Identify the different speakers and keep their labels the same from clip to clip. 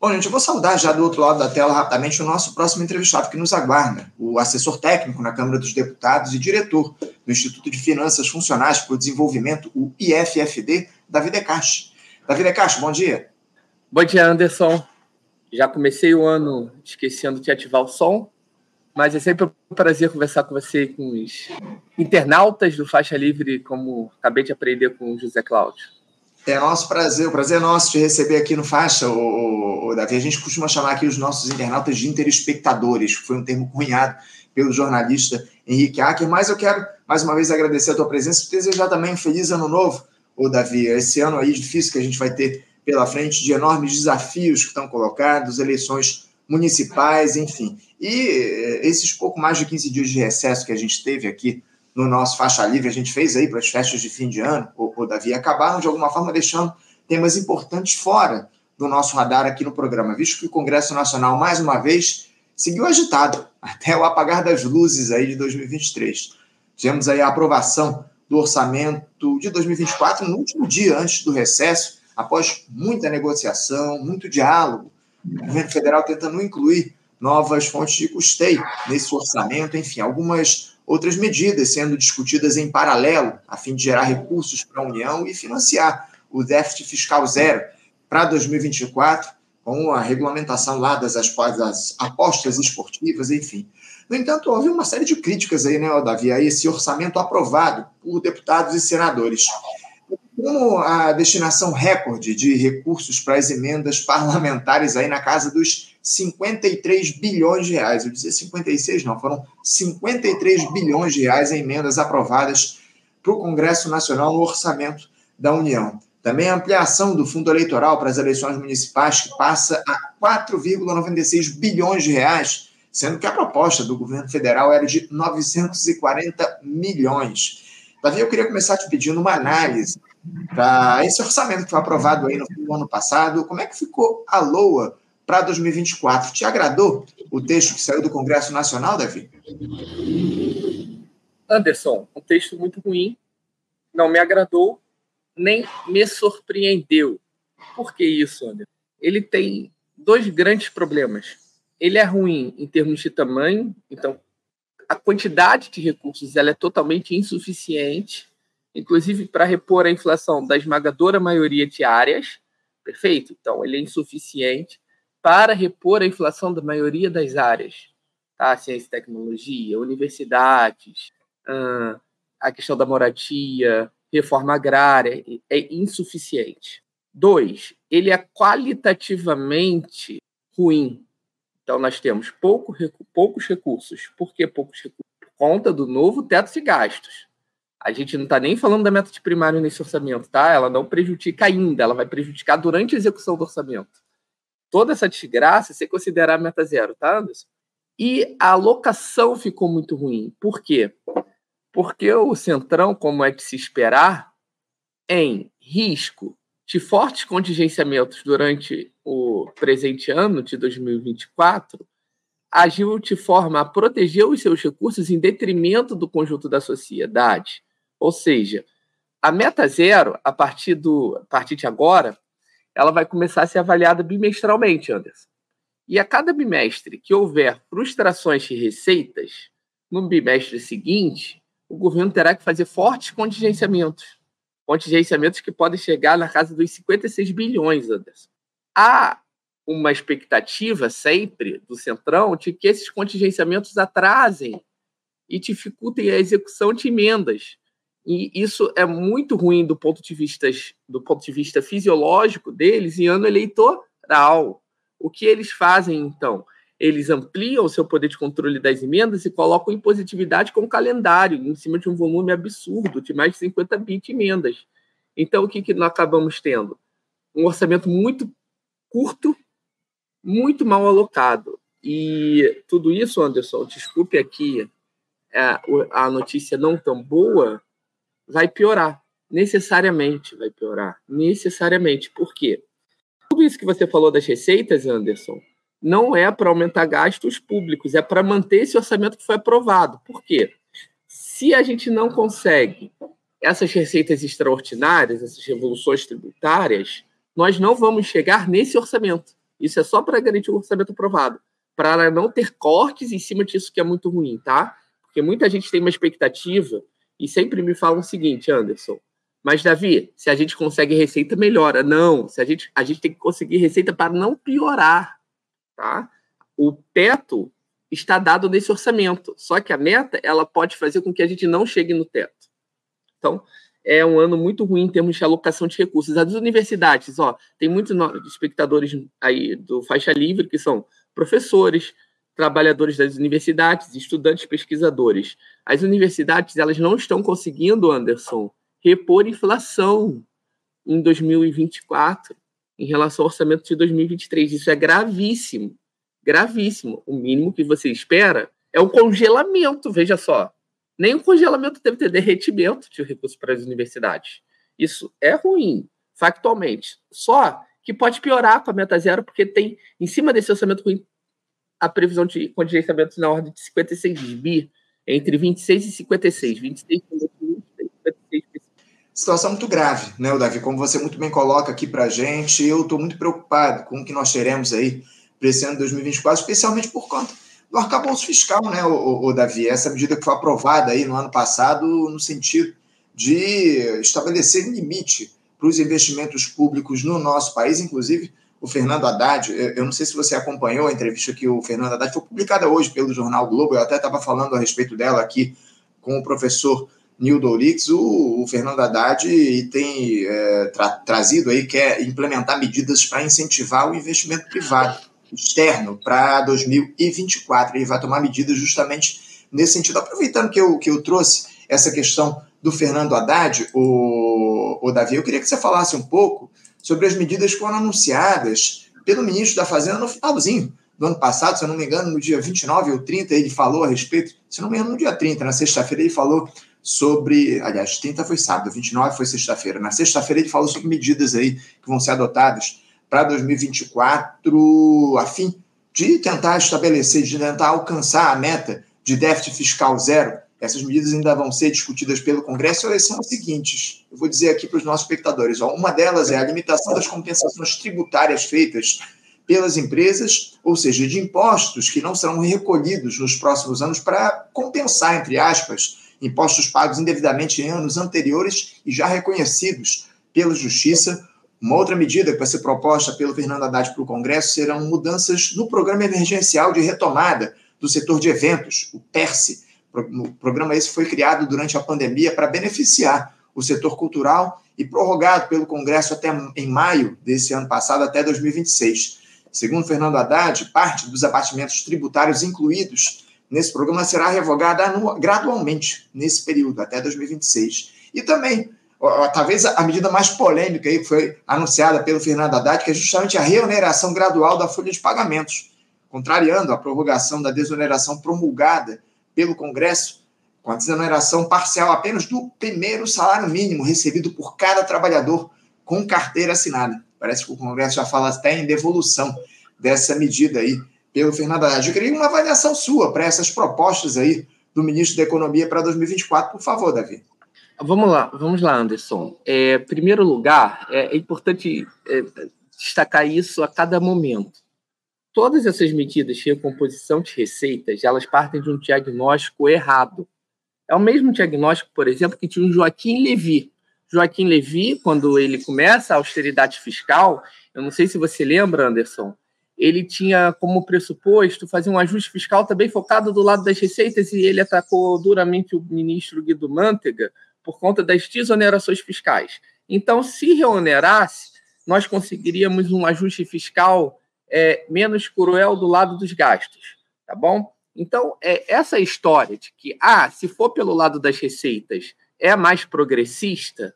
Speaker 1: Bom, gente, eu vou saudar já do outro lado da tela rapidamente o nosso próximo entrevistado que nos aguarda, o assessor técnico na Câmara dos Deputados e diretor do Instituto de Finanças Funcionais para o Desenvolvimento, o IFFD, Davi Decache. Davi Decache, bom dia.
Speaker 2: Bom dia, Anderson. Já comecei o ano esquecendo de ativar o som, mas é sempre um prazer conversar com você e com os internautas do Faixa Livre, como acabei de aprender com o José Cláudio.
Speaker 1: É nosso prazer, o prazer é nosso te receber aqui no Faixa, o, Davi. A gente costuma chamar aqui os nossos internautas de interespectadores, que foi um termo cunhado pelo jornalista Henrique Acker, mas eu quero, mais uma vez, agradecer a tua presença e desejar também um feliz ano novo, o Davi. Esse ano aí difícil que a gente vai ter pela frente, de enormes desafios que estão colocados, eleições municipais, enfim. E eh, esses pouco mais de 15 dias de recesso que a gente teve aqui no nosso faixa livre, a gente fez aí para as festas de fim de ano, o, o Davi, acabaram de alguma forma deixando temas importantes fora do nosso radar aqui no programa, visto que o Congresso Nacional, mais uma vez, seguiu agitado até o apagar das luzes aí de 2023. Tivemos aí a aprovação do orçamento de 2024 no último dia antes do recesso, após muita negociação, muito diálogo, o governo federal tentando incluir novas fontes de custeio nesse orçamento, enfim, algumas outras medidas sendo discutidas em paralelo, a fim de gerar recursos para a União e financiar o déficit fiscal zero para 2024, com a regulamentação lá das, apostas esportivas, enfim. No entanto, houve uma série de críticas aí, né, Davi, a esse orçamento aprovado por deputados e senadores. Como a destinação recorde de recursos para as emendas parlamentares aí na casa dos 53 bilhões de reais. Eu dizia 56, não, foram 53 bilhões de reais em emendas aprovadas para o Congresso Nacional no orçamento da União. Também a ampliação do fundo eleitoral para as eleições municipais, que passa a 4,96 bilhões de reais, sendo que a proposta do governo federal era de 940 milhões. Davi, eu queria começar te pedindo uma análise para esse orçamento que foi aprovado aí no fim do ano passado. Como é que ficou a LOA para 2024. Te agradou o texto que saiu do Congresso Nacional, Davi?
Speaker 2: Anderson, um texto muito ruim, não me agradou, nem me surpreendeu. Por que isso, Anderson? Ele tem dois grandes problemas. Ele é ruim em termos de tamanho, então a quantidade de recursos ela é totalmente insuficiente, inclusive para repor a inflação da esmagadora maioria de áreas, perfeito? Então ele é insuficiente para repor a inflação da maioria das áreas, tá? ciência e tecnologia, universidades, a questão da moradia, reforma agrária, é insuficiente. Dois, ele é qualitativamente ruim. Então, nós temos pouco, poucos recursos. Por que poucos recursos? Por conta do novo teto de gastos. A gente não está nem falando da meta de primário nesse orçamento, tá? Ela não prejudica ainda, ela vai prejudicar durante a execução do orçamento toda essa desgraça ser considerar meta zero, tá, Anderson? E a alocação ficou muito ruim. Por quê? Porque o Centrão, como é de se esperar, em risco de fortes contingenciamentos durante o presente ano de 2024, agiu de forma a proteger os seus recursos em detrimento do conjunto da sociedade. Ou seja, a meta zero, a partir, do, a partir de agora, ela vai começar a ser avaliada bimestralmente, Anderson. E a cada bimestre que houver frustrações de receitas, no bimestre seguinte, o governo terá que fazer fortes contingenciamentos. Contingenciamentos que podem chegar na casa dos 56 bilhões, Anderson. Há uma expectativa sempre do Centrão de que esses contingenciamentos atrasem e dificultem a execução de emendas e isso é muito ruim do ponto de vista, do ponto de vista fisiológico deles em ano eleitoral. O que eles fazem, então? Eles ampliam o seu poder de controle das emendas e colocam impositividade com calendário, em cima de um volume absurdo, de mais de 50 bit de emendas. Então, o que, que nós acabamos tendo? Um orçamento muito curto, muito mal alocado. E tudo isso, Anderson, desculpe aqui a, a notícia não tão boa, vai piorar. Necessariamente vai piorar. Necessariamente. Por quê? Tudo isso que você falou das receitas, Anderson, não é para aumentar gastos públicos, é para manter esse orçamento que foi aprovado. Por quê? Se a gente não consegue essas receitas extraordinárias, essas revoluções tributárias, nós não vamos chegar nesse orçamento. Isso é só para garantir o orçamento aprovado, para não ter cortes em cima disso que é muito ruim, tá? Porque muita gente tem uma expectativa e sempre me falam o seguinte, Anderson, mas Davi, se a gente consegue receita, melhora. Não, se a gente, a gente tem que conseguir receita para não piorar, tá? O teto está dado nesse orçamento, só que a meta ela pode fazer com que a gente não chegue no teto. Então, é um ano muito ruim em termos de alocação de recursos. As universidades, ó, tem muitos espectadores aí do faixa livre que são professores, trabalhadores das universidades, estudantes, pesquisadores. As universidades, elas não estão conseguindo, Anderson, repor inflação em 2024 em relação ao orçamento de 2023. Isso é gravíssimo, gravíssimo. O mínimo que você espera é o congelamento, veja só nem o congelamento deve ter derretimento de recursos para as universidades. Isso é ruim, factualmente. Só que pode piorar com a meta zero, porque tem, em cima desse orçamento ruim, a previsão de contingenciamento na ordem de 56 bi, entre 26 e 56. 26
Speaker 1: Situação muito grave, né, Davi? Como você muito bem coloca aqui para a gente, eu estou muito preocupado com o que nós teremos aí para esse ano de 2024, especialmente por conta do arcabouço fiscal, né, o, o, Davi? Essa medida que foi aprovada aí no ano passado no sentido de estabelecer limite para os investimentos públicos no nosso país, inclusive o Fernando Haddad, eu não sei se você acompanhou a entrevista que o Fernando Haddad foi publicada hoje pelo jornal Globo, eu até estava falando a respeito dela aqui com o professor Nildo Orix, o, o Fernando Haddad tem é, tra, trazido aí, quer implementar medidas para incentivar o investimento privado externo para 2024. Ele vai tomar medidas justamente nesse sentido. Aproveitando que eu, que eu trouxe essa questão do Fernando Haddad, o, o Davi, eu queria que você falasse um pouco sobre as medidas que foram anunciadas pelo ministro da Fazenda no finalzinho do ano passado, se eu não me engano, no dia 29 ou 30, ele falou a respeito, se não me engano, no dia 30, na sexta-feira, ele falou sobre. Aliás, 30 foi sábado, 29 foi sexta-feira. Na sexta-feira, ele falou sobre medidas aí que vão ser adotadas para 2024, a fim de tentar estabelecer, de tentar alcançar a meta de déficit fiscal zero. Essas medidas ainda vão ser discutidas pelo Congresso e elas são as seguintes. Eu vou dizer aqui para os nossos espectadores. Ó, uma delas é a limitação das compensações tributárias feitas pelas empresas, ou seja, de impostos que não serão recolhidos nos próximos anos para compensar, entre aspas, impostos pagos indevidamente em anos anteriores e já reconhecidos pela Justiça uma outra medida que vai ser proposta pelo Fernando Haddad para o Congresso serão mudanças no Programa Emergencial de Retomada do Setor de Eventos, o PERSE. O programa esse foi criado durante a pandemia para beneficiar o setor cultural e prorrogado pelo Congresso até em maio desse ano passado, até 2026. Segundo Fernando Haddad, parte dos abatimentos tributários incluídos nesse programa será revogada gradualmente nesse período, até 2026. E também talvez a medida mais polêmica aí foi anunciada pelo Fernando Haddad, que é justamente a reoneração gradual da folha de pagamentos, contrariando a prorrogação da desoneração promulgada pelo Congresso, com a desoneração parcial apenas do primeiro salário mínimo recebido por cada trabalhador com carteira assinada. Parece que o Congresso já fala até em devolução dessa medida aí pelo Fernando Haddad. Eu queria uma avaliação sua para essas propostas aí do ministro da Economia para 2024, por favor, Davi.
Speaker 2: Vamos lá, vamos lá, Anderson. É, primeiro lugar, é, é importante é, destacar isso a cada momento. Todas essas medidas de recomposição de receitas, elas partem de um diagnóstico errado. É o mesmo diagnóstico, por exemplo, que tinha o Joaquim Levy. Joaquim Levy, quando ele começa a austeridade fiscal, eu não sei se você lembra, Anderson, ele tinha como pressuposto fazer um ajuste fiscal também focado do lado das receitas e ele atacou duramente o ministro Guido Mantega por conta das desonerações fiscais. Então, se reonerasse, nós conseguiríamos um ajuste fiscal é, menos cruel do lado dos gastos, tá bom? Então, é, essa história de que, ah, se for pelo lado das receitas, é mais progressista,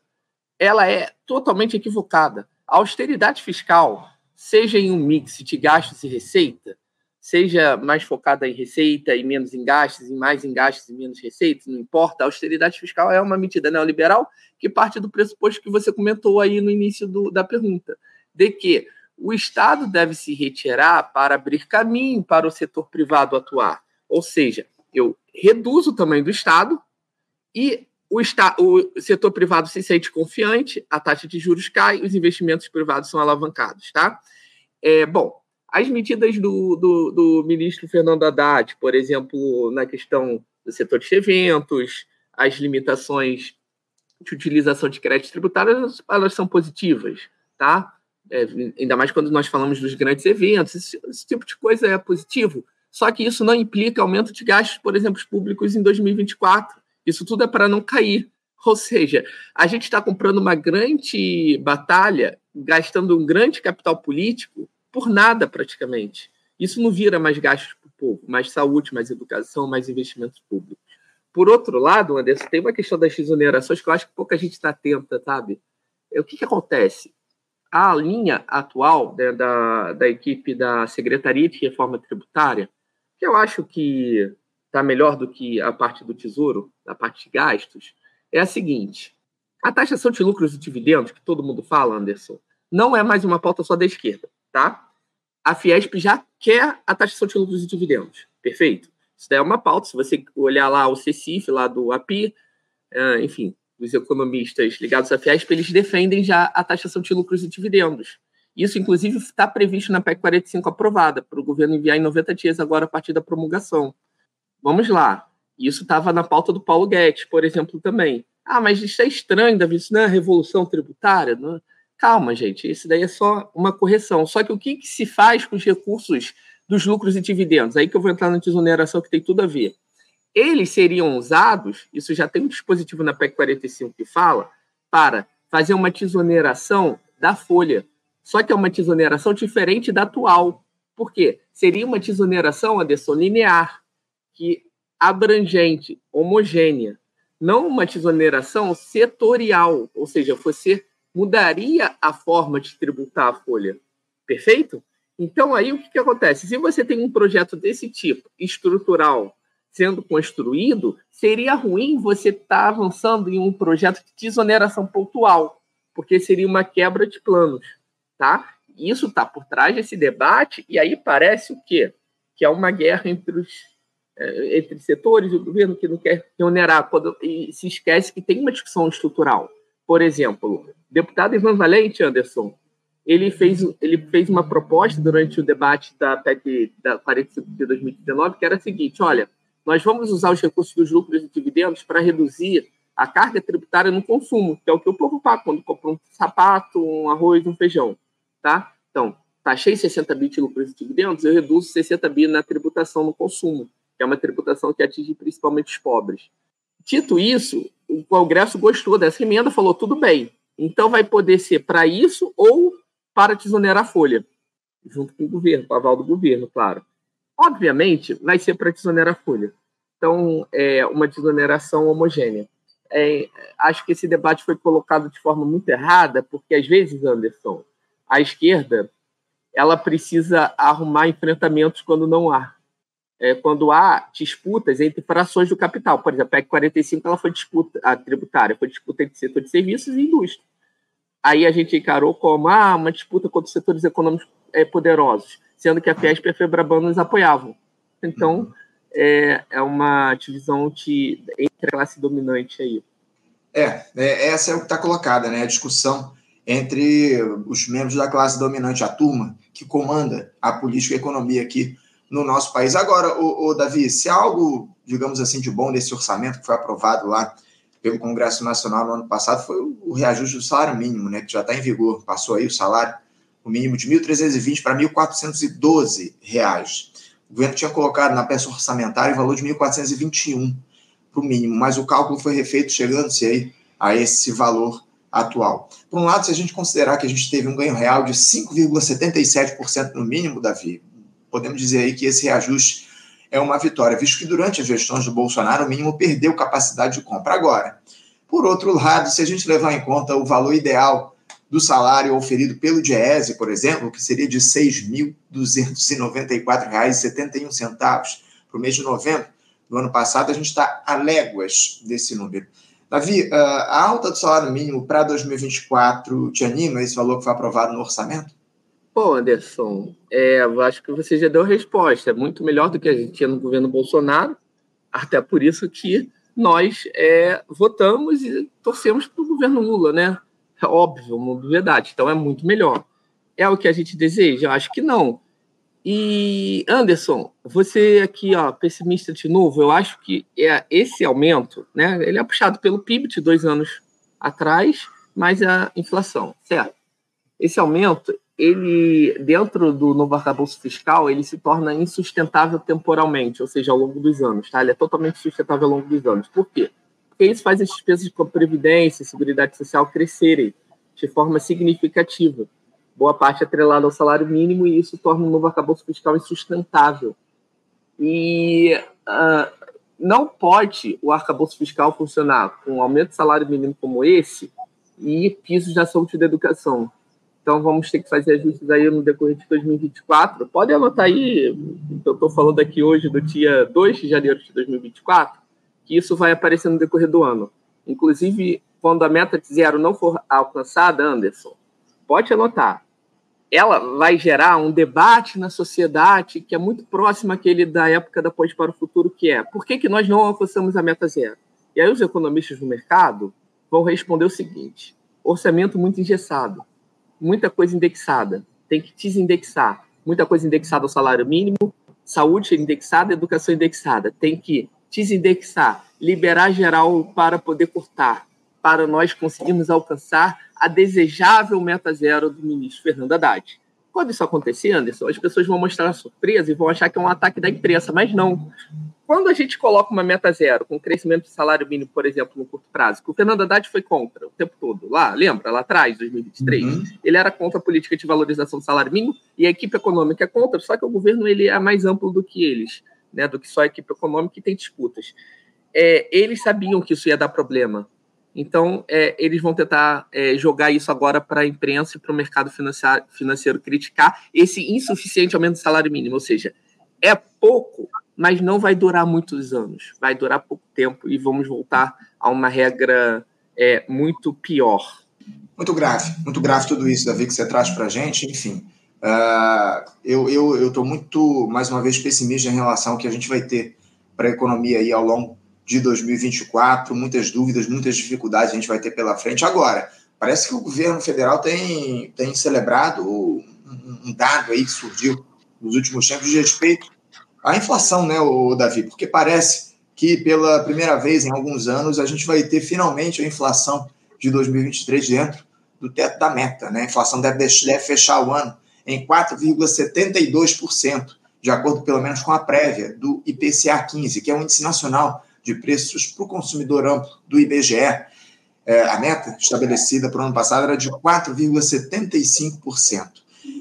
Speaker 2: ela é totalmente equivocada. A austeridade fiscal, seja em um mix de gastos e receita, seja mais focada em receita e menos em gastos, e mais em gastos e menos receitas, não importa. A austeridade fiscal é uma medida neoliberal que parte do pressuposto que você comentou aí no início do, da pergunta, de que o Estado deve se retirar para abrir caminho para o setor privado atuar. Ou seja, eu reduzo o tamanho do Estado e o, o setor privado se sente confiante, a taxa de juros cai, os investimentos privados são alavancados, tá? É, bom, As medidas do, do, do ministro Fernando Haddad, por exemplo, na questão do setor de eventos, as limitações de utilização de créditos tributários, elas são positivas, tá? É, ainda mais quando nós falamos dos grandes eventos, esse, esse, tipo de coisa é positivo. Só que isso não implica aumento de gastos, por exemplo, públicos em 2024. Isso tudo é para não cair. Ou seja, a gente está comprando uma grande batalha, gastando um grande capital político por nada praticamente. Isso não vira mais gastos para o povo, mais saúde, mais educação, mais investimentos públicos. Por outro lado, Anderson, tem uma questão das exonerações que eu acho que pouca gente está atenta, sabe? É, o que, que acontece? A linha atual né, da, da equipe da Secretaria de Reforma Tributária, que eu acho que está melhor do que a parte do Tesouro, a parte de gastos, é a seguinte: a taxação de lucros e dividendos, que todo mundo fala, Anderson, não é mais uma pauta só da esquerda, tá? A Fiesp já quer a taxação de lucros e dividendos, perfeito? Isso daí é uma pauta. Se você olhar lá o CECIF, lá do API, é, enfim, os economistas ligados à Fiesp, eles defendem já a taxação de lucros e dividendos. Isso, inclusive, está previsto na PEC 45 aprovada, para o governo enviar em 90 dias agora a partir da promulgação. Vamos lá. Isso estava na pauta do Paulo Guedes, por exemplo, também. Ah, mas isso é estranho, Davi, isso não é revolução tributária? Não? Calma, gente, isso daí é só uma correção. Só que o que, que se faz com os recursos dos lucros e dividendos. Aí que eu vou entrar na desoneração que tem tudo a ver. Eles seriam usados, isso já tem um dispositivo na PEC 45 que fala, para fazer uma desoneração da folha. Só que é uma desoneração diferente da atual. Por quê? Seria uma desoneração, Anderson, linear, que abrangente, homogênea. Não uma desoneração setorial, ou seja, você mudaria a forma de tributar a folha. Perfeito? Então, aí o que, que acontece? Se você tem um projeto desse tipo, estrutural, sendo construído, seria ruim você estar tá avançando em um projeto de desoneração pontual, porque seria uma quebra de planos, tá? Isso está por trás desse debate, e aí parece o quê? Que é uma guerra entre os é, entre setores do governo que não quer quando, e se esquece que tem uma discussão estrutural. Por exemplo, deputado Ivan Valente, Anderson, ele fez, ele fez uma proposta durante o debate da PEC da 45 de 2019, que era a seguinte: olha, nós vamos usar os recursos dos lucros e dividendos para reduzir a carga tributária no consumo, que é o que o povo paga quando compra um sapato, um arroz, um feijão. Tá? Então, taxei 60 bi de lucros e dividendos, eu reduzo 60 bi na tributação no consumo, que é uma tributação que atinge principalmente os pobres. Dito isso, o Congresso gostou dessa emenda, falou tudo bem. Então vai poder ser para isso ou para desonerar a folha, junto com o governo, com o aval do governo, claro. Obviamente, vai ser para desonerar a folha. Então, é uma desoneração homogênea. É, acho que esse debate foi colocado de forma muito errada, porque às vezes, Anderson, a esquerda ela precisa arrumar enfrentamentos quando não há. É, quando há disputas entre frações do capital. Por exemplo, a PEC 45 ela foi disputa, a tributária foi disputa entre setor de serviços e indústria aí a gente encarou como ah, uma disputa contra setores econômicos é, poderosos, sendo que a Fiesp e a Febraban nos apoiavam. Então, uhum. é, é uma divisão de, entre a classe dominante aí.
Speaker 1: É, é essa é o que está colocada, né? A discussão entre os membros da classe dominante, a turma que comanda a política e a economia aqui no nosso país. Agora, o, o Davi, se há algo, digamos assim, de bom nesse orçamento que foi aprovado lá pelo Congresso Nacional no ano passado foi o reajuste do salário mínimo, né, que já está em vigor. Passou aí o salário, o mínimo de R$ 1.320 para R$ 1.412. O governo tinha colocado na peça orçamentária o valor de R$ 1.421 para o mínimo, mas o cálculo foi refeito chegando-se aí a esse valor atual. Por um lado, se a gente considerar que a gente teve um ganho real de 5,77% no mínimo, Davi, podemos dizer aí que esse reajuste é uma vitória, visto que durante as gestões do Bolsonaro o mínimo perdeu capacidade de compra. Agora, por outro lado, se a gente levar em conta o valor ideal do salário oferido pelo Diese, por exemplo, que seria de R$ 6.294,71 para o mês de novembro do ano passado, a gente está a léguas desse número. Davi, ah, a alta do salário mínimo para 2024 te anima esse valor que foi aprovado no orçamento?
Speaker 2: Pô, Anderson, é, acho que você já deu a resposta. É muito melhor do que a gente tinha no governo Bolsonaro, até por isso que nós é, votamos e torcemos para o governo Lula, né? Óbvio, uma verdade. Então é muito melhor. É o que a gente deseja? Eu acho que não. E Anderson, você aqui, ó, pessimista de novo, eu acho que é esse aumento, né? Ele é puxado pelo PIB de dois anos atrás, mais a inflação, certo? Esse aumento, ele dentro do novo arcabouço fiscal, ele se torna insustentável temporalmente, ou seja, ao longo dos anos, tá? Ele é totalmente sustentável ao longo dos anos. Por quê? Porque isso faz as despesas de previdência e seguridade social crescerem de forma significativa boa parte atrelada ao salário mínimo, e isso torna o novo arcabouço fiscal insustentável. E uh, não pode o arcabouço fiscal funcionar com um aumento de salário mínimo como esse e pisos da saúde e da educação. Então vamos ter que fazer ajustes aí no decorrer de 2024. Pode anotar aí, eu estou falando aqui hoje do dia 2 de janeiro de 2024, que isso vai aparecer no decorrer do ano. Inclusive, quando a meta de zero não for alcançada, Anderson, pode anotar, ela vai gerar um debate na sociedade que é muito próximo àquele da época da Pós para o Futuro, que é por que, que nós não alcançamos a meta zero? E aí os economistas do mercado vão responder o seguinte, orçamento muito engessado, muita coisa indexada, tem que desindexar, muita coisa indexada ao salário mínimo, saúde indexada, educação indexada, tem que desindexar, liberar geral para poder cortar, para nós conseguirmos alcançar a desejável meta zero do ministro Fernando Haddad. Quando isso acontecer, Anderson, as pessoas vão mostrar surpresa e vão achar que é um ataque da imprensa, mas não. Quando a gente coloca uma meta zero, com crescimento do salário mínimo, por exemplo, no curto prazo, que o Fernando Haddad foi contra o tempo todo, lá, lembra, lá atrás, 2023, uhum. ele era contra a política de valorização do salário mínimo e a equipe econômica é contra, só que o governo ele é mais amplo do que eles, né, do que só a equipe econômica e tem disputas. É, eles sabiam que isso ia dar problema, então, é, eles vão tentar é, jogar isso agora para a imprensa e para o mercado financeiro, financeiro criticar esse insuficiente aumento do salário mínimo. Ou seja, é pouco, mas não vai durar muitos anos. Vai durar pouco tempo e vamos voltar a uma regra é, muito pior.
Speaker 1: Muito grave, muito grave tudo isso, Davi, que você traz para a gente. Enfim, uh, eu estou muito, mais uma vez, pessimista em relação ao que a gente vai ter para a economia aí ao longo de 2024, muitas dúvidas, muitas dificuldades a gente vai ter pela frente. Agora, parece que o governo federal tem, tem celebrado um, um dado aí que surgiu nos últimos tempos de respeito à inflação, né, o Davi? Porque parece que pela primeira vez em alguns anos a gente vai ter finalmente a inflação de 2023 dentro do teto da meta, né? A inflação deve, deve fechar o ano em 4,72%, de acordo pelo menos com a prévia do IPCA 15, que é o índice nacional de preços para o consumidor amplo do IBGE, é, a meta estabelecida para o ano passado era de 4,75%.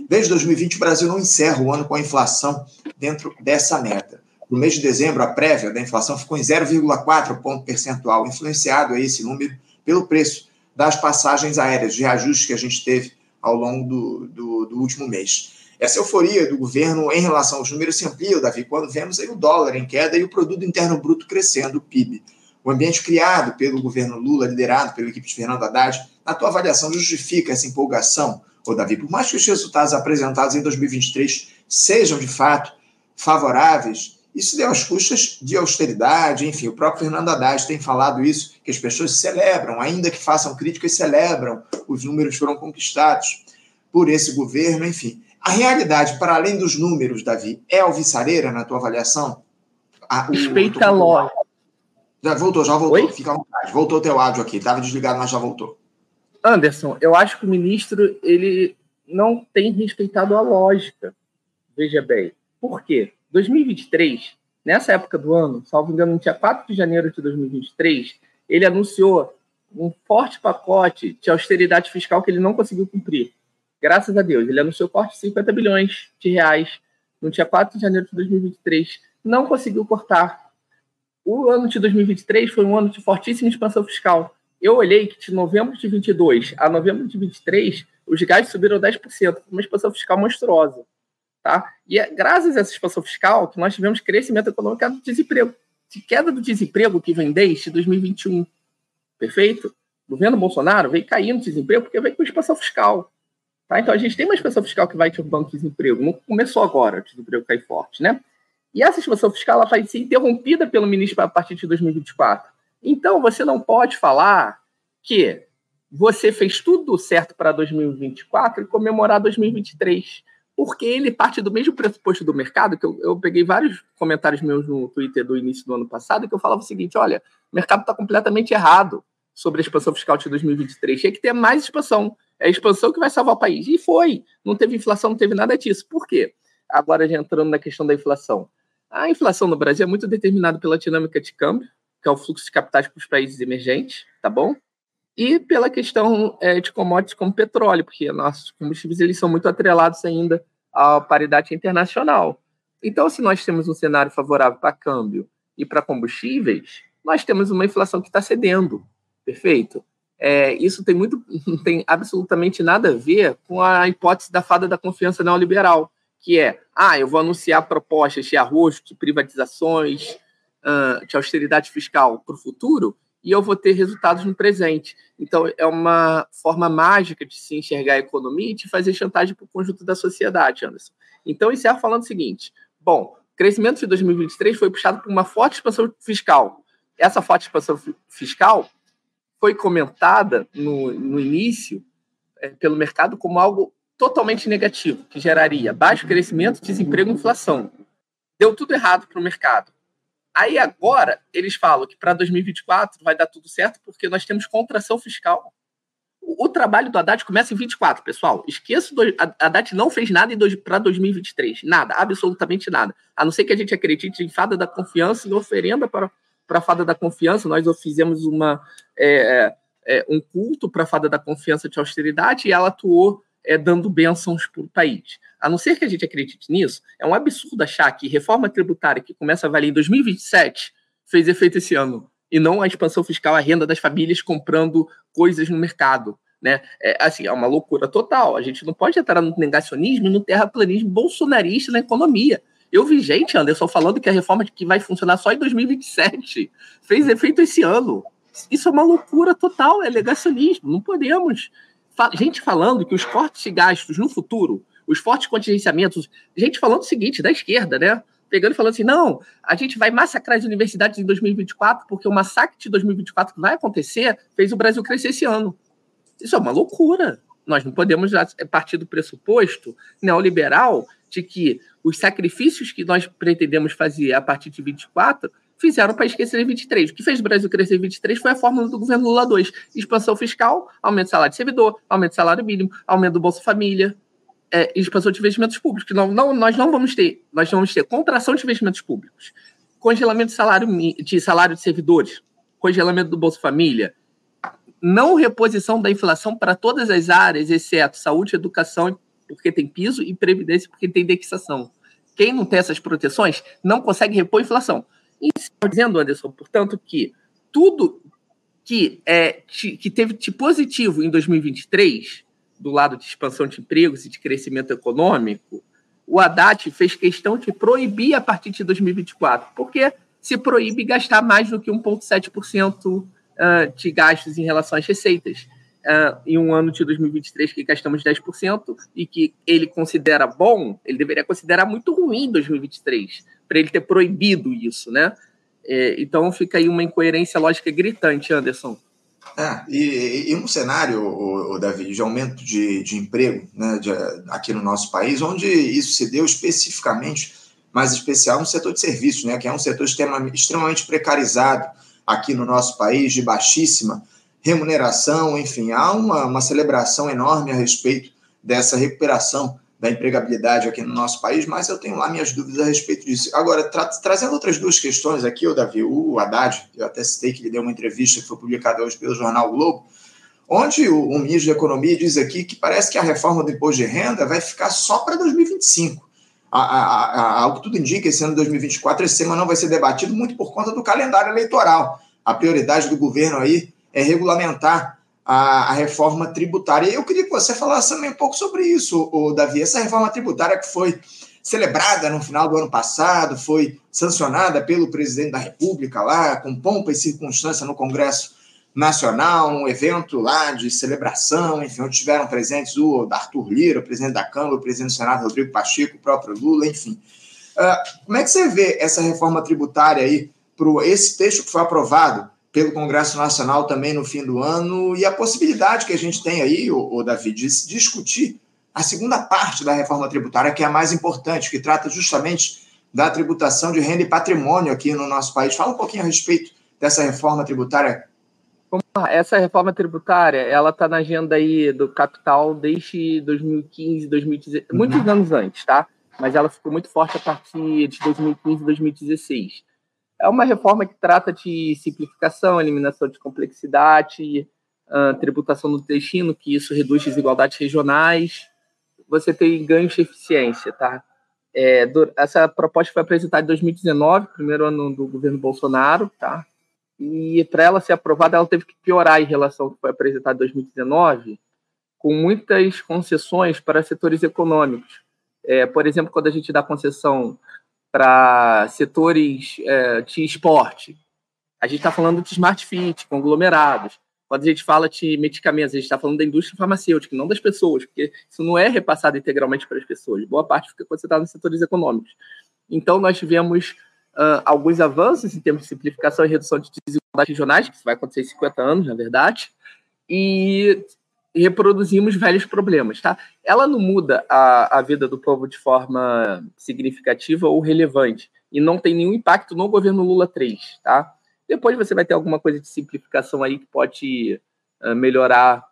Speaker 1: Desde 2020, o Brasil não encerra o ano com a inflação dentro dessa meta. No mês de dezembro, a prévia da inflação ficou em 0,4 ponto percentual, influenciado aí esse número pelo preço das passagens aéreas, de reajuste que a gente teve ao longo do, do, do último mês. Essa euforia do governo em relação aos números se amplia, Davi, quando vemos aí o dólar em queda e o produto interno bruto crescendo, o PIB. O ambiente criado pelo governo Lula, liderado pela equipe de Fernando Haddad, na tua avaliação, justifica essa empolgação, ô Davi? Por mais que os resultados apresentados em 2023 sejam, de fato, favoráveis, isso deu às custas de austeridade, enfim, o próprio Fernando Haddad tem falado isso, que as pessoas celebram, ainda que façam críticas, celebram, os números foram conquistados por esse governo, enfim. A realidade, para além dos números, Davi, é alvissareira na tua avaliação?
Speaker 2: A, Respeita a lógica.
Speaker 1: Já voltou, já voltou. Oi? Fica à vontade. Voltou teu áudio aqui. Estava desligado, mas já voltou.
Speaker 2: Anderson, eu acho que o ministro ele não tem respeitado a lógica. Veja bem. Por quê? 2023, nessa época do ano, salvo engano, no dia 4 de janeiro de 2023, ele anunciou um forte pacote de austeridade fiscal que ele não conseguiu cumprir graças a Deus, ele anunciou corte de 50 bilhões de reais no dia 4 de janeiro de 2023. Não conseguiu cortar. O ano de 2023 foi um ano de fortíssima expansão fiscal. Eu olhei que de novembro de 22 a novembro de 23, os gastos subiram 10%, uma expansão fiscal monstruosa. Tá? E é graças a essa expansão fiscal que nós tivemos crescimento econômico do desemprego. De queda do desemprego que vem desde 2021. Perfeito? O governo Bolsonaro veio caindo o desemprego porque veio com expansão fiscal. Tá? Então a gente tem uma expansão fiscal que vai derrubando o desemprego. Não começou agora o desemprego cair forte, né? E essa expansão fiscal ela vai ser interrompida pelo ministro a partir de 2024. Então você não pode falar que você fez tudo certo para 2024 e comemorar 2023. Porque ele parte do mesmo pressuposto do mercado, que eu, eu peguei vários comentários meus no Twitter do início do ano passado, que eu falava o seguinte, olha, o mercado está completamente errado sobre a expansão fiscal de 2023. Tinha que ter mais expansão. É a expansão que vai salvar o país. E foi. Não teve inflação, não teve nada disso. Por quê? Agora, já entrando na questão da inflação. A inflação no Brasil é muito determinada pela dinâmica de câmbio, que é o fluxo de capitais para os países emergentes, tá bom? E pela questão é, de commodities como petróleo, porque nossos combustíveis eles são muito atrelados ainda à paridade internacional. Então, se nós temos um cenário favorável para câmbio e para combustíveis, nós temos uma inflação que está cedendo. Perfeito? É, isso tem muito, tem absolutamente nada a ver com a hipótese da fada da confiança neoliberal, que é, ah, eu vou anunciar propostas de arroz, de privatizações, uh, de austeridade fiscal para o futuro, e eu vou ter resultados no presente. Então, é uma forma mágica de se enxergar a economia e de fazer chantagem para o conjunto da sociedade, Anderson. Então, encerro falando o seguinte: bom, o crescimento de 2023 foi puxado por uma forte expansão fiscal. Essa forte expansão fiscal foi comentada no, no início é, pelo mercado como algo totalmente negativo, que geraria baixo crescimento, desemprego e inflação. Deu tudo errado para o mercado. Aí agora eles falam que para 2024 vai dar tudo certo porque nós temos contração fiscal. O, trabalho do Haddad começa em 24, pessoal. Esqueça, do, Haddad não fez nada para 2023. Nada, absolutamente nada. A não ser que a gente acredite em fada da confiança e oferenda para para a Fada da Confiança, nós fizemos uma, é, é um culto para a Fada da Confiança de austeridade e ela atuou é, dando bênçãos para o país. A não ser que a gente acredite nisso, é um absurdo achar que reforma tributária que começa a valer em 2027 fez efeito esse ano, e não a expansão fiscal, a renda das famílias comprando coisas no mercado. Né? É, assim, é uma loucura total. A gente não pode entrar no negacionismo e no terraplanismo bolsonarista na economia. Eu vi gente, Anderson, falando que a reforma que vai funcionar só em 2027 fez efeito esse ano. Isso é uma loucura total, é negacionismo. Não podemos. Gente falando que os cortes de gastos no futuro, os fortes contingenciamentos, gente falando o seguinte, da esquerda, né? Pegando e falando assim: não, a gente vai massacrar as universidades em 2024, porque o massacre de 2024 que vai acontecer fez o Brasil crescer esse ano. Isso é uma loucura. Nós não podemos partir do pressuposto neoliberal de que os sacrifícios que nós pretendemos fazer a partir de 24 fizeram para esquecer em 23. O que fez o Brasil crescer em 23 foi a fórmula do governo Lula 2. Expansão fiscal, aumento do salário de servidor, aumento do salário mínimo, aumento do Bolsa Família, é, expansão de investimentos públicos. Não, não, nós não vamos ter, nós vamos ter contração de investimentos públicos, congelamento de salário de, salário de servidores, congelamento do Bolsa Família, não reposição da inflação para todas as áreas, exceto saúde, educação porque tem piso e previdência porque tem indexação. Quem não tem essas proteções não consegue repor a inflação. E dizendo, Anderson, portanto, que tudo que, é, que teve de positivo em 2023, do lado de expansão de empregos e de crescimento econômico, o Haddad fez questão de proibir a partir de 2024, porque se proíbe gastar mais do que 1,7% ah, de gastos em relação às receitas uh, em um ano de 2023 que gastamos 10% e que ele considera bom, ele deveria considerar muito ruim 2023, para ele ter proibido isso, né? É, então fica aí uma incoerência lógica gritante, Anderson.
Speaker 1: É, e, e um cenário, o, o Davi, de aumento de, de emprego né, de, aqui no nosso país, onde isso se deu especificamente, mais especial no setor de serviços, né, que é um setor extremamente, extremamente precarizado aqui no nosso país, de baixíssima remuneração, enfim, há uma, uma celebração enorme a respeito dessa recuperação da empregabilidade aqui no nosso país, mas eu tenho lá minhas dúvidas a respeito disso. Agora, tra trazendo outras duas questões aqui, o Davi, o Haddad, eu até citei que ele deu uma entrevista que foi publicada hoje pelo jornal Globo, onde o, o ministro da Economia diz aqui que parece que a reforma do imposto de renda vai ficar só para 2025. A, a, a, ao que tudo indica, esse ano de 2024, esse tema não vai ser debatido muito por conta do calendário eleitoral. A prioridade do governo aí é, regulamentar a, a, reforma tributária. Eu queria que você falasse também um pouco sobre isso, o Davi. Essa reforma tributária que foi celebrada no final do ano passado, foi sancionada pelo presidente da República lá, com pompa e circunstância no Congresso Nacional, um evento lá de celebração, enfim, onde estiveram presentes o Arthur Lira, o presidente da Câmara, o presidente do Senado, Rodrigo Pacheco, o próprio Lula, enfim. Uh, como é que você vê essa reforma tributária aí, para esse texto que foi aprovado pelo Congresso Nacional também no fim do ano, e a possibilidade que a gente tem aí, o, o Davi, de discutir a segunda parte da reforma tributária, que é a mais importante, que trata justamente da tributação de renda e patrimônio aqui no nosso país. Fala um pouquinho a respeito dessa reforma tributária.
Speaker 2: Essa reforma tributária, ela está na agenda aí do capital desde 2015, 2016, muitos uhum. anos antes, tá? Mas ela ficou muito forte a partir de 2015, 2016. É uma reforma que trata de simplificação, eliminação de complexidade, uh, tributação no destino, que isso reduz desigualdades regionais. Você tem ganhos de eficiência, tá? É, do, essa proposta foi apresentada em 2019, primeiro ano do governo Bolsonaro, tá? E para ela ser aprovada, ela teve que piorar em relação ao que foi apresentado em 2019, com muitas concessões para setores econômicos. É, por exemplo, quando a gente dá concessão para setores é, de esporte, a gente está falando de smart fit, conglomerados. Quando a gente fala de medicamentos, a gente está falando da indústria farmacêutica, não das pessoas, porque isso não é repassado integralmente para as pessoas. Boa parte fica concentrada nos setores econômicos. Então, nós tivemos uh, alguns avanços em termos de simplificação e redução de desigualdades regionais, que isso vai acontecer em 50 anos, na verdade, e reproduzimos velhos problemas, tá? Ela não muda a, a vida do povo de forma significativa ou relevante, e não tem nenhum impacto no governo Lula 3, tá? Depois você vai ter alguma coisa de simplificação aí que pode uh, melhorar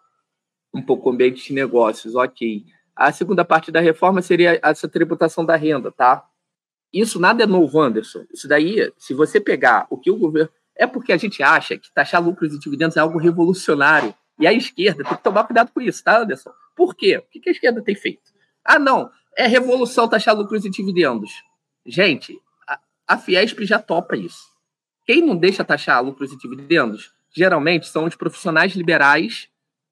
Speaker 2: um pouco o ambiente de negócios, ok. A segunda parte da reforma seria essa tributação da renda, tá? Isso nada é novo, Anderson. Isso daí, se você pegar o que o governo. É porque a gente acha que taxar lucros e dividendos é algo revolucionário. E a esquerda tem que tomar cuidado com isso, tá, Anderson? Por quê? O que a esquerda tem feito? Ah, não, é revolução taxar lucros e dividendos. Gente, a, Fiesp já topa isso. Quem não deixa taxar lucros e dividendos, geralmente são os profissionais liberais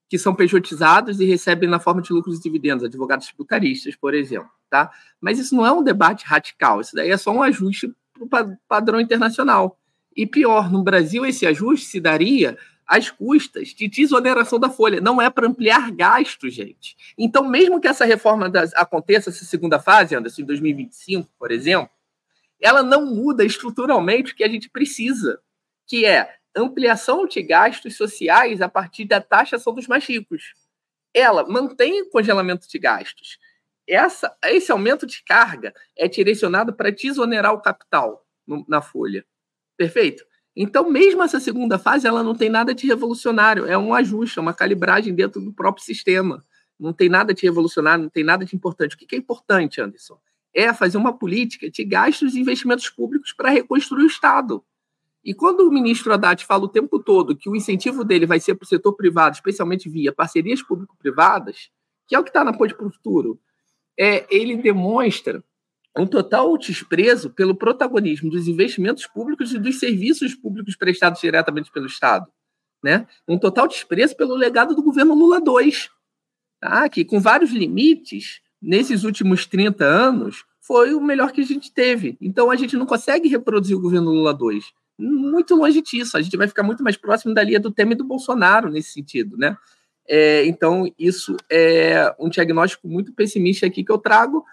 Speaker 2: que são pejotizados e recebem na forma de lucros e dividendos, advogados tributaristas, por exemplo. Tá? Mas isso não é um debate radical, isso daí é só um ajuste para o padrão internacional. E pior, no Brasil, esse ajuste se daria às custas de desoneração da folha. Não é para ampliar gastos, gente. Então, mesmo que essa reforma das, aconteça, essa segunda fase, Anderson, em 2025, por exemplo, ela não muda estruturalmente o que a gente precisa, que é ampliação de gastos sociais a partir da taxação dos mais ricos. Ela mantém o congelamento de gastos. Essa, esse aumento de carga é direcionado para desonerar o capital no, na folha. Perfeito? Então, mesmo essa segunda fase, ela não tem nada de revolucionário. É um ajuste, é uma calibragem dentro do próprio sistema. Não tem nada de revolucionário, não tem nada de importante. O que é importante, Anderson? é fazer uma política de gastos e investimentos públicos para reconstruir o Estado. E quando o ministro Haddad fala o tempo todo que o incentivo dele vai ser para o setor privado, especialmente via parcerias público-privadas, que é o que está na Ponte para o Futuro, é, ele demonstra um total desprezo pelo protagonismo dos investimentos públicos e dos serviços públicos prestados diretamente pelo Estado. Né? Um total desprezo pelo legado do governo Lula II, tá? que, com vários limites, nesses últimos 30 anos, foi o melhor que a gente teve. Então a gente não consegue reproduzir o governo Lula 2. Muito longe disso. A gente vai ficar muito mais próximo da linha do Temer e do Bolsonaro nesse sentido, né? É, então, isso é um diagnóstico muito pessimista aqui que eu trago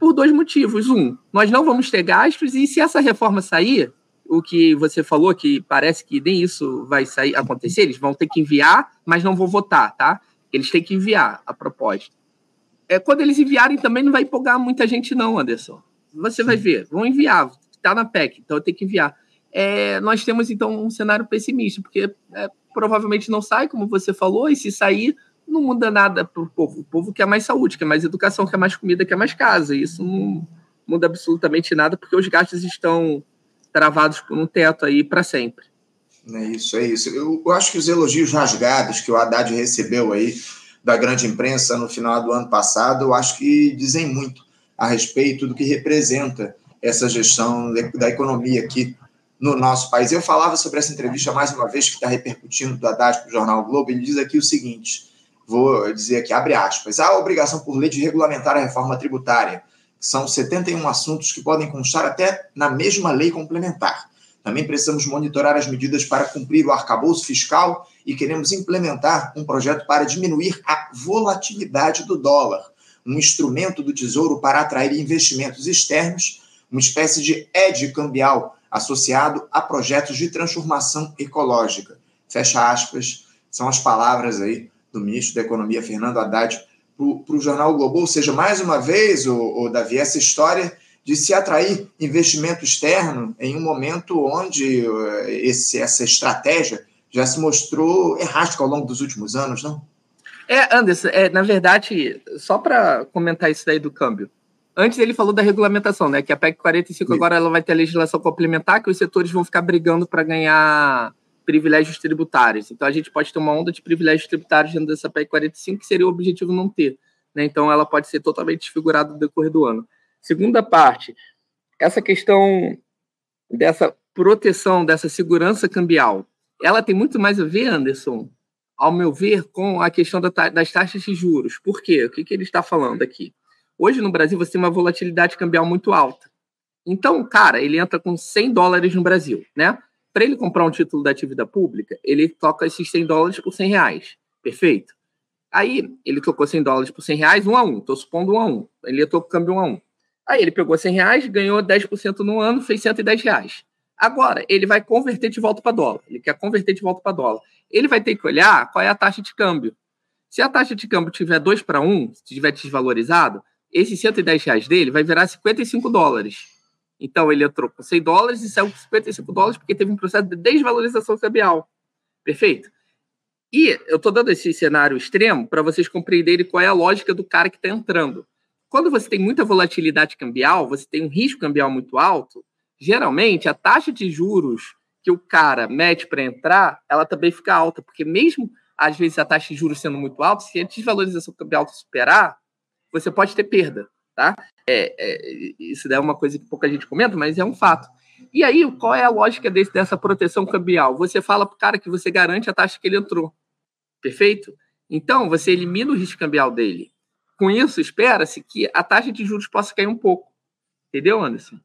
Speaker 2: por dois motivos. Um, nós não vamos ter gastos, e se essa reforma sair, o que você falou, que parece que nem isso vai sair acontecer, eles vão ter que enviar, mas não vão votar, tá? Eles têm que enviar a proposta é, quando eles enviarem também não vai empolgar muita gente, não, Anderson. Você vai ver, vão enviar, está na PEC, então tem que enviar. É, nós temos então um cenário pessimista, porque é, provavelmente não sai, como você falou, e se sair, não muda nada para o povo. O povo quer mais saúde, quer mais educação, quer mais comida, quer mais casa. Isso não muda absolutamente nada, porque os gastos estão travados por um teto aí para sempre.
Speaker 1: É isso, é isso. Eu, eu acho que os elogios rasgados que o Haddad recebeu aí da grande imprensa no final do ano passado, eu acho que dizem muito a respeito do que representa essa gestão da economia aqui no nosso país. Eu falava sobre essa entrevista mais uma vez, que está repercutindo do Haddad para o Jornal Globo, ele diz aqui o seguinte, vou dizer aqui, abre aspas, há a obrigação por lei de regulamentar a reforma tributária, são 71 assuntos que podem constar até na mesma lei complementar. Também precisamos monitorar as medidas para cumprir o arcabouço fiscal e queremos implementar um projeto para diminuir a volatilidade do dólar, um instrumento do Tesouro para atrair investimentos externos, uma espécie de edge cambial associado a projetos de transformação ecológica. Fecha aspas, são as palavras aí do ministro da Economia, Fernando Haddad, para o jornal Globo, ou seja, mais uma vez, o, Davi, essa história de se atrair investimento externo em um momento onde esse, essa estratégia já se mostrou errática ao longo dos últimos anos, não?
Speaker 2: É, Anderson, é, na verdade, só para comentar isso daí do câmbio. Antes ele falou da regulamentação, né? Que a PEC 45 Sim. agora ela vai ter a legislação complementar, que os setores vão ficar brigando para ganhar privilégios tributários. Então a gente pode ter uma onda de privilégios tributários dentro dessa PEC 45, que seria o objetivo não ter. Né? Então ela pode ser totalmente desfigurada no decorrer do ano. Segunda parte, essa questão dessa proteção, dessa segurança cambial, ela tem muito mais a ver, Anderson, ao meu ver, com a questão das taxas de juros. Por quê? O que, que ele está falando aqui? Hoje no Brasil você tem uma volatilidade cambial muito alta. Então, cara, ele entra com 100 dólares no Brasil, né? Para ele comprar um título da dívida pública, ele toca esses 100 dólares por 100 reais. Perfeito? Aí, ele tocou 100 dólares por 100 reais, um a um. Estou supondo um a um. Ele entrou com câmbio um a um. Aí ele pegou 100 reais, ganhou 10% no ano, fez 110 reais. Agora, ele vai converter de volta para dólar. Ele quer converter de volta para dólar. Ele vai ter que olhar qual é a taxa de câmbio. Se a taxa de câmbio tiver 2 para 1, se tiver desvalorizado, esses 110 reais dele vai virar 55 dólares. Então, ele entrou com 100 dólares e saiu com 55 dólares porque teve um processo de desvalorização cambial. Perfeito? E eu estou dando esse cenário extremo para vocês compreenderem qual é a lógica do cara que está entrando. Quando você tem muita volatilidade cambial, você tem um risco cambial muito alto, geralmente a taxa de juros que o cara mete para entrar, ela também fica alta, porque mesmo às vezes a taxa de juros sendo muito alta, se a desvalorização cambial superar, você pode ter perda, tá? É, é, isso é uma coisa que pouca gente comenta, mas é um fato. E aí, qual é a lógica desse, dessa proteção cambial? Você fala para o cara que você garante a taxa que ele entrou, perfeito? Então, você elimina o risco cambial dele. Com isso, espera-se que a taxa de juros possa cair um pouco. Entendeu, Anderson?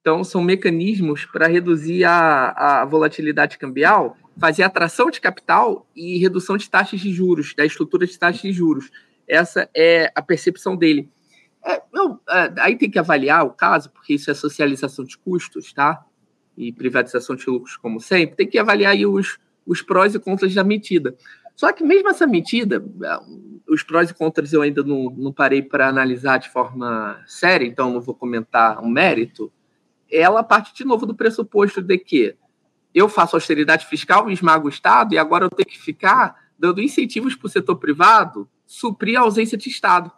Speaker 2: Então, são mecanismos para reduzir a, a volatilidade cambial, fazer atração de capital e redução de taxas de juros, da estrutura de taxas de juros. Essa é a percepção dele. É, não, é, aí tem que avaliar o caso, porque isso é socialização de custos, tá? E privatização de lucros, como sempre. Tem que avaliar aí os, os prós e contras da medida. Só que mesmo essa medida, os prós e contras eu ainda não, não parei para analisar de forma séria, então não vou comentar o um mérito. Ela parte de novo do pressuposto de que eu faço austeridade fiscal, esmago o Estado, e agora eu tenho que ficar dando incentivos para o setor privado suprir a ausência de Estado.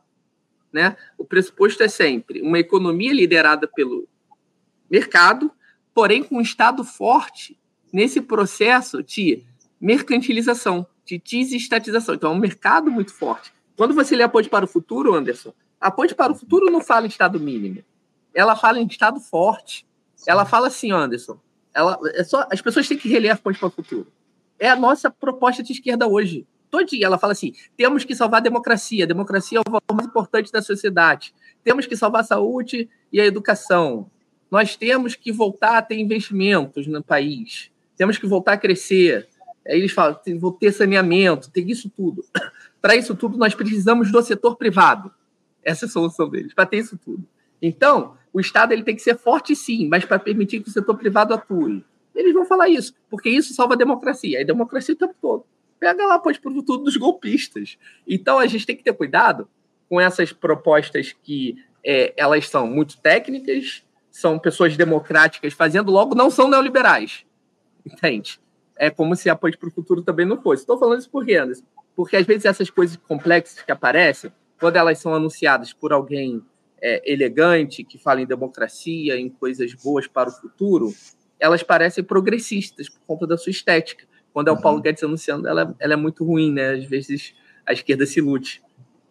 Speaker 2: Né? O pressuposto é sempre uma economia liderada pelo mercado, porém com um Estado forte nesse processo de mercantilização de desestatização. Então, é um mercado muito forte. Quando você lê Apoio para o Futuro, Anderson, Apoio para o Futuro não fala em Estado mínimo. Ela fala em Estado forte. Ela fala assim, Anderson, ela, é só, as pessoas têm que reler Apoio para o Futuro. É a nossa proposta de esquerda hoje. Todo dia ela fala assim: temos que salvar a democracia. A democracia é o valor mais importante da sociedade. Temos que salvar a saúde e a educação. Nós temos que voltar a ter investimentos no país. Temos que voltar a crescer. Aí eles falam, vou ter saneamento, tem isso tudo. Para isso tudo, nós precisamos do setor privado. Essa é a solução deles, para ter isso tudo. Então, o Estado ele tem que ser forte, sim, mas para permitir que o setor privado atue. Eles vão falar isso, porque isso salva a democracia. A democracia o tempo todo. Pega lá, pode por tudo dos golpistas. Então, a gente tem que ter cuidado com essas propostas que é, elas são muito técnicas, são pessoas democráticas fazendo, logo não são neoliberais. Entende? é como se apoio para o futuro também não fosse. Estou falando isso por Anderson? Porque às vezes essas coisas complexas que aparecem, quando elas são anunciadas por alguém é, elegante, que fala em democracia, em coisas boas para o futuro, elas parecem progressistas por conta da sua estética. Quando é o Paulo uhum. Guedes anunciando, ela, ela é muito ruim, né? Às vezes a esquerda se lute.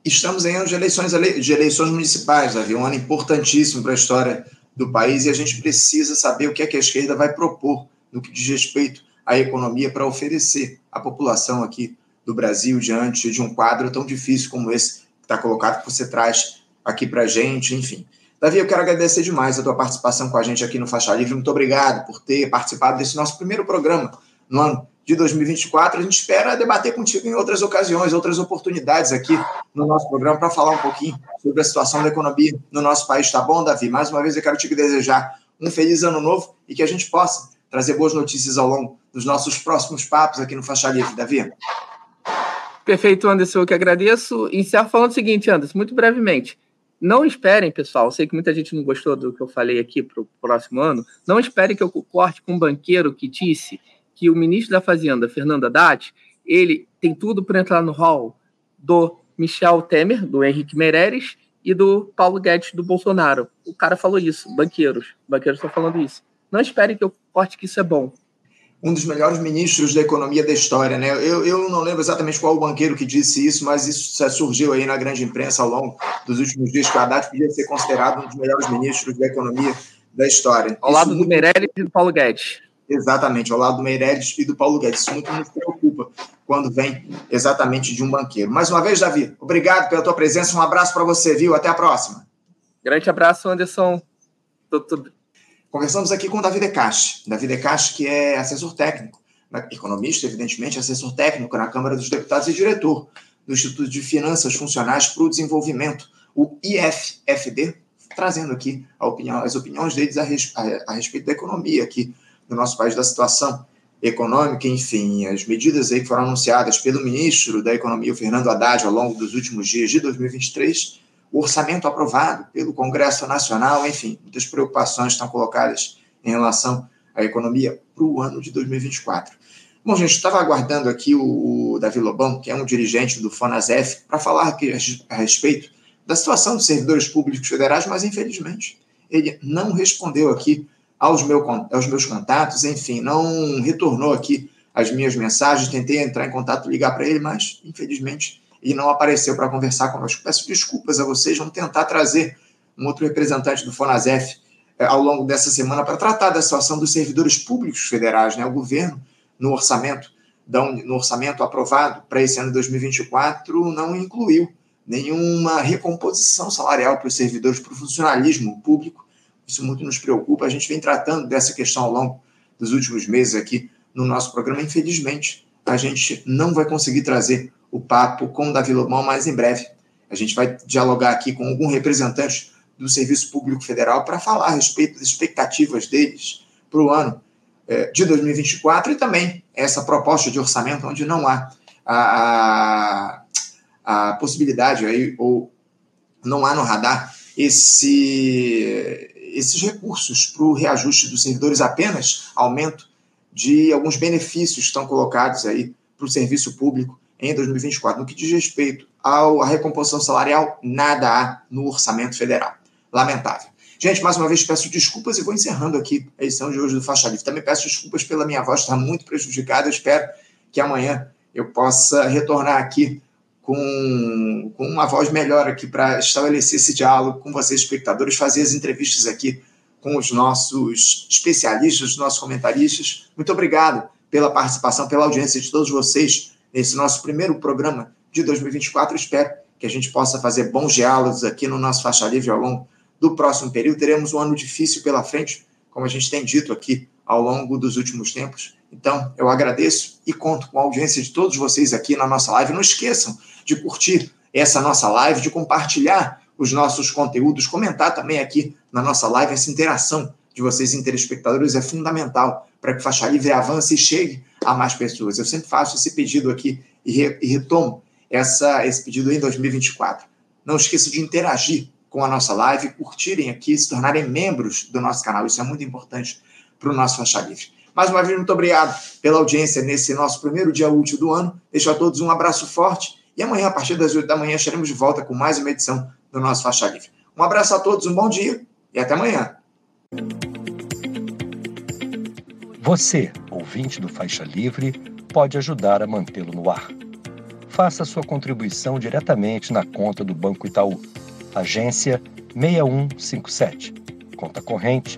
Speaker 1: Estamos em ano de eleições, de eleições municipais, Davi, um ano importantíssimo para a história do país e a gente precisa saber o que é que a esquerda vai propor no que diz respeito a economia para oferecer à população aqui do Brasil diante de um quadro tão difícil como esse que está colocado, que você traz aqui para a gente, enfim. Davi, eu quero agradecer demais a tua participação com a gente aqui no Faixa Livre. Muito obrigado por ter participado desse nosso primeiro programa no ano de 2024. A gente espera debater contigo em outras ocasiões, outras oportunidades aqui no nosso programa para falar um pouquinho sobre a situação da economia no nosso país. Tá bom, Davi? Mais uma vez eu quero te desejar um feliz ano novo e que a gente possa trazer boas notícias ao longo dos nossos próximos papos aqui no Faixa Livre, Davi.
Speaker 2: Perfeito, Anderson, eu que agradeço. Encerro falando o seguinte, Anderson, muito brevemente. Não esperem, pessoal, sei que muita gente não gostou do que eu falei aqui para o próximo ano, não esperem que eu corte com um banqueiro que disse que o ministro da Fazenda, Fernando Haddad, ele tem tudo para entrar no hall do Michel Temer, do Henrique Meirelles e do Paulo Guedes, do Bolsonaro. O cara falou isso, banqueiros. Banqueiros estão falando isso. Não esperem que eu corte que isso é bom
Speaker 1: um dos melhores ministros da economia da história, né? Eu, eu não lembro exatamente qual o banqueiro que disse isso, mas isso surgiu aí na grande imprensa ao longo dos últimos dias que o Haddad podia ser considerado um dos melhores ministros da economia da história.
Speaker 2: Ao lado do Meirelles e do Paulo Guedes.
Speaker 1: Exatamente, ao lado do Meirelles e do Paulo Guedes. Isso muito nos preocupa quando vem exatamente de um banqueiro. Mais uma vez, Davi, obrigado pela tua presença. Um abraço para você, viu? Até a próxima.
Speaker 2: Grande abraço, Anderson. Tudo,
Speaker 1: Conversamos aqui com o Davi Decache. Davi Decache, que é assessor técnico, economista, evidentemente, assessor técnico na Câmara dos Deputados e diretor do Instituto de Finanças Funcionais para o Desenvolvimento, o IFFD, trazendo aqui opinião, as opiniões deles a, res, a, a, respeito da economia aqui no nosso país, da situação econômica, enfim, as medidas aí que foram anunciadas pelo ministro da Economia, o Fernando Haddad, ao longo dos últimos dias de 2023, o orçamento aprovado pelo Congresso Nacional, enfim, muitas preocupações estão colocadas em relação à economia para o ano de 2024. Bom, gente, estava aguardando aqui o, o, Davi Lobão, que é um dirigente do FONASEF, para falar aqui a respeito da situação dos servidores públicos federais, mas infelizmente ele não respondeu aqui aos, meu, aos meus contatos, enfim, não retornou aqui as minhas mensagens, tentei entrar em contato, ligar para ele, mas infelizmente e não apareceu para conversar conosco. Peço desculpas a vocês, vamos tentar trazer um outro representante do FONASEF eh, ao longo dessa semana para tratar da situação dos servidores públicos federais, né? O governo, no orçamento, no orçamento aprovado para esse ano de 2024, não incluiu nenhuma recomposição salarial para os servidores, para o funcionalismo público. Isso muito nos preocupa. A gente vem tratando dessa questão ao longo dos últimos meses aqui no nosso programa. Infelizmente, a gente não vai conseguir trazer o papo com o Davi Lobão mais em breve. A gente vai dialogar aqui com algum representante do Serviço Público Federal para falar a respeito das expectativas deles para o ano é, de 2024 e também essa proposta de orçamento onde não há a, a, a possibilidade aí, ou não há no radar esse, esses recursos para o reajuste dos servidores, apenas aumento de alguns benefícios que estão colocados aí para o serviço público em 2024. No que diz respeito à recomposição salarial, nada há no orçamento federal. Lamentável. Gente, mais uma vez peço desculpas e vou encerrando aqui a edição de hoje do Faixa Livre. Também peço desculpas pela minha voz estar muito prejudicada. Espero que amanhã eu possa retornar aqui com, com uma voz melhor aqui para estabelecer esse diálogo com vocês, espectadores, fazer as entrevistas aqui com os nossos especialistas, os nossos comentaristas. Muito obrigado pela participação, pela audiência de todos vocês nesse nosso primeiro programa de 2024. Espero que a gente possa fazer bons diálogos aqui no nosso Faixa Livre ao longo do próximo período. Teremos um ano difícil pela frente, como a gente tem dito aqui ao longo dos últimos tempos. Então, eu agradeço e conto com a audiência de todos vocês aqui na nossa live. Não esqueçam de curtir essa nossa live, de compartilhar os nossos conteúdos, comentar também aqui na nossa live. Essa interação de vocês, telespectadores, é fundamental para que Faixa Livre avance e chegue a mais pessoas. Eu sempre faço esse pedido aqui e, re, e retomo essa, esse pedido em 2024. Não esqueça de interagir com a nossa live, curtirem aqui, se tornarem membros do nosso canal. Isso é muito importante para o nosso Faixa Livre. Mais uma vez, muito obrigado pela audiência nesse nosso primeiro dia útil do ano. Deixo a todos um abraço forte e amanhã, a partir das 8 da manhã, estaremos de volta com mais uma edição do nosso Faixa Livre. Um abraço a todos, um bom dia e até amanhã.
Speaker 3: Você, ouvinte do Faixa Livre, pode ajudar a mantê-lo no ar. Faça sua contribuição diretamente na conta do Banco Itaú, agência 6157, conta corrente